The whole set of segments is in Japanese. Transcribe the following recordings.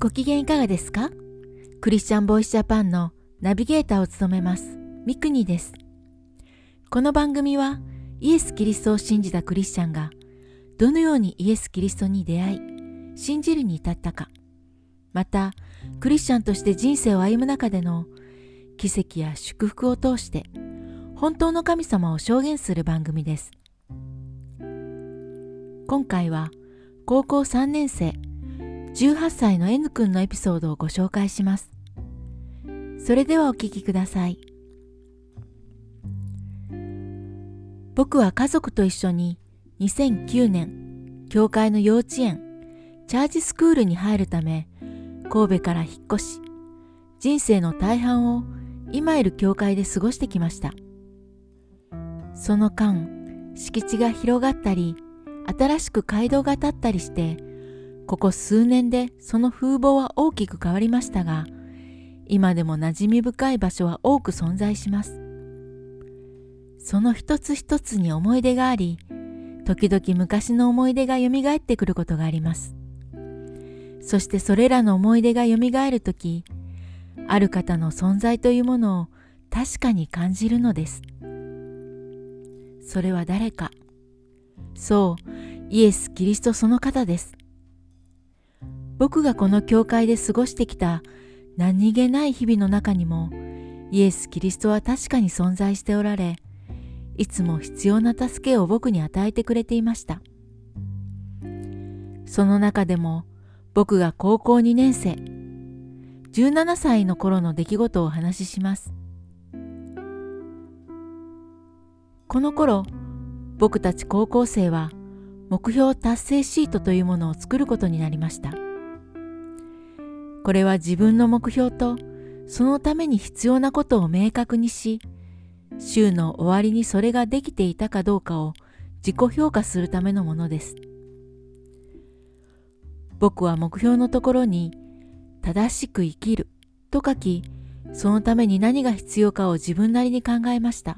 ご機嫌いかがですか？クリスチャンボイスジャパンのナビゲーターを務めますミクニです。この番組はイエス・キリストを信じたクリスチャンがどのようにイエス・キリストに出会い信じるに至ったかまたクリスチャンとして人生を歩む中での奇跡や祝福を通して本当の神様を証言する番組です今回は高校3年生18歳の N 君のエピソードをご紹介します。それではお聞きください。僕は家族と一緒に2009年教会の幼稚園チャージスクールに入るため神戸から引っ越し人生の大半を今いる教会で過ごしてきました。その間敷地が広がったり新しく街道が建ったりしてここ数年でその風貌は大きく変わりましたが今でも馴染み深い場所は多く存在します。その一つ一つに思い出があり時々昔の思い出がよみがえってくることがあります。そしてそれらの思い出がよみがえるときある方の存在というものを確かに感じるのです。それは誰か。そうイエス・キリストその方です。僕がこの教会で過ごしてきた何気ない日々の中にもイエス・キリストは確かに存在しておられいつも必要な助けを僕に与えてくれていました。その中でも僕が高校2年生17歳の頃の出来事をお話しします。この頃僕たち高校生は目標達成シートというものを作ることになりました。これは自分の目標とそのために必要なことを明確にし週の終わりにそれができていたかどうかを自己評価するためのものです。僕は目標のところに正しく生きると書きそのために何が必要かを自分なりに考えました。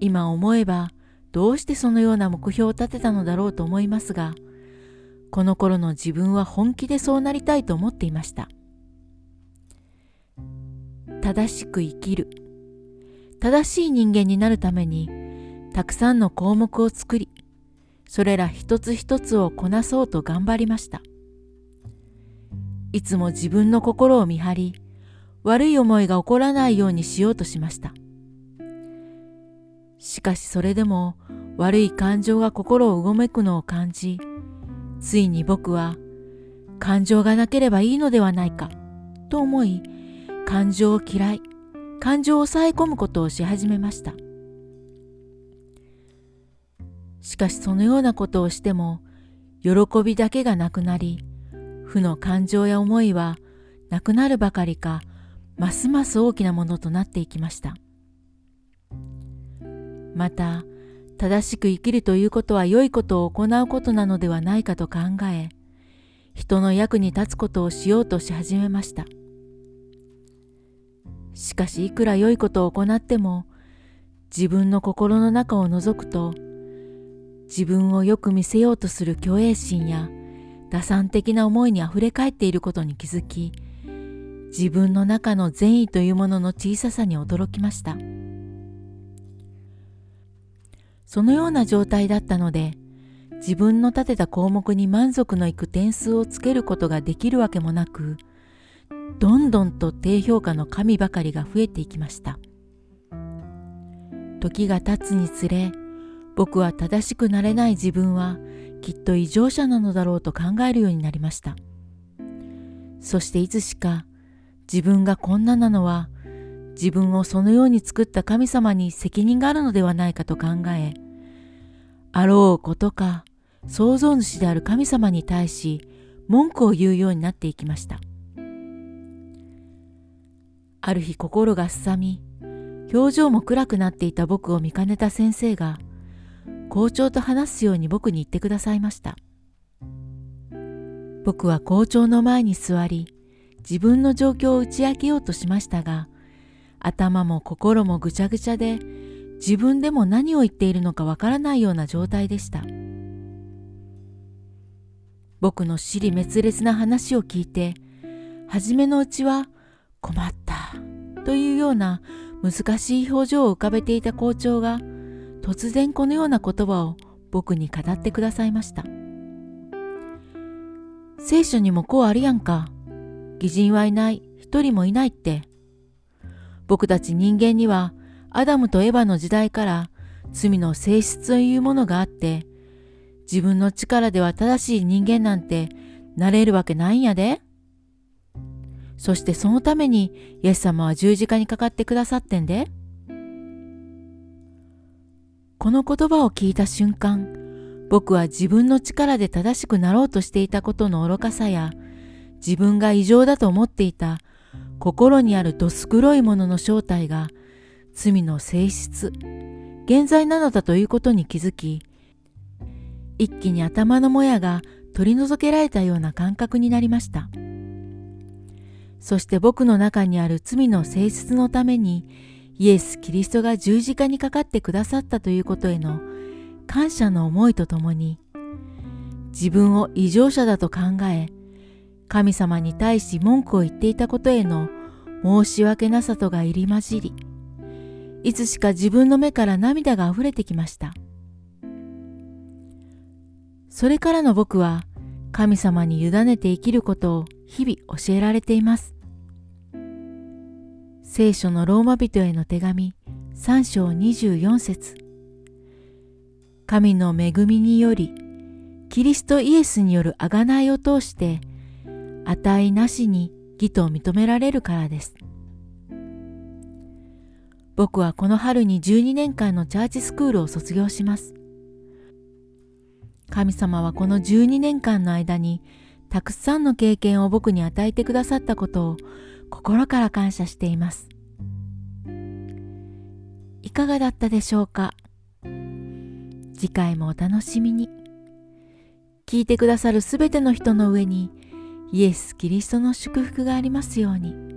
今思えばどうしてそのような目標を立てたのだろうと思いますがこの頃の自分は本気でそうなりたいと思っていました。正しく生きる。正しい人間になるためにたくさんの項目を作りそれら一つ一つをこなそうと頑張りました。いつも自分の心を見張り悪い思いが起こらないようにしようとしました。しかしそれでも悪い感情が心をうごめくのを感じついに僕は感情がなければいいのではないかと思い感情を嫌い感情を抑え込むことをし始めました。しかしそのようなことをしても喜びだけがなくなり負の感情や思いはなくなるばかりかますます大きなものとなっていきました。また正しく生きるということは良いことを行うことなのではないかと考え人の役に立つことをしようとし始めましたしかしいくら良いことを行っても自分の心の中を覗くと自分をよく見せようとする虚栄心や打算的な思いにあふれ返っていることに気づき自分の中の善意というものの小ささに驚きました。そのような状態だったので自分の立てた項目に満足のいく点数をつけることができるわけもなくどんどんと低評価の神ばかりが増えていきました。時が経つにつれ僕は正しくなれない自分はきっと異常者なのだろうと考えるようになりました。そしていつしか自分がこんななのは自分をそのように作った神様に責任があるのではないかと考えあろうことか創造主である神様に対し文句を言うようになっていきました。ある日心がすさみ表情も暗くなっていた僕を見かねた先生が校長と話すように僕に言ってくださいました。僕は校長の前に座り自分の状況を打ち明けようとしましたが頭も心もぐちゃぐちゃで自分でも何を言っているのかわからないような状態でした僕の尻滅裂な話を聞いて、初めのうちは困ったというような難しい表情を浮かべていた校長が突然このような言葉を僕に語ってくださいました。聖書にもこうあるやんか。偽人はいない、一人もいないって。僕たち人間にはアダムとエヴァの時代から罪の性質というものがあって、自分の力では正しい人間なんてなれるわけないんやで。そしてそのためにイエス様は十字架にかかってくださってんで。この言葉を聞いた瞬間、僕は自分の力で正しくなろうとしていたことの愚かさや、自分が異常だと思っていた心にあるどす黒いものの正体が罪の性質、現在なのだということに気づき、一気に頭のもやが取り除けられたような感覚になりました。そして僕の中にある罪の性質のためにイエス・キリストが十字架にかかってくださったということへの感謝の思いとともに自分を異常者だと考え神様に対し文句を言っていたことへの申し訳なさとが入り混じりいつしか自分の目から涙が溢れてきました。それからの僕は神様に委ねて生きることを日々教えられています。聖書のローマ人への手紙3章24節。神の恵みにより、キリストイエスによる贖いを通して、値なしに義と認められるからです。僕はこの春に12年間のチャーチスクールを卒業します。神様はこの12年間の間にたくさんの経験を僕に与えてくださったことを心から感謝しています。いかがだったでしょうか？次回もお楽しみに。聞いてくださるすべての人の上にイエス・キリストの祝福がありますように。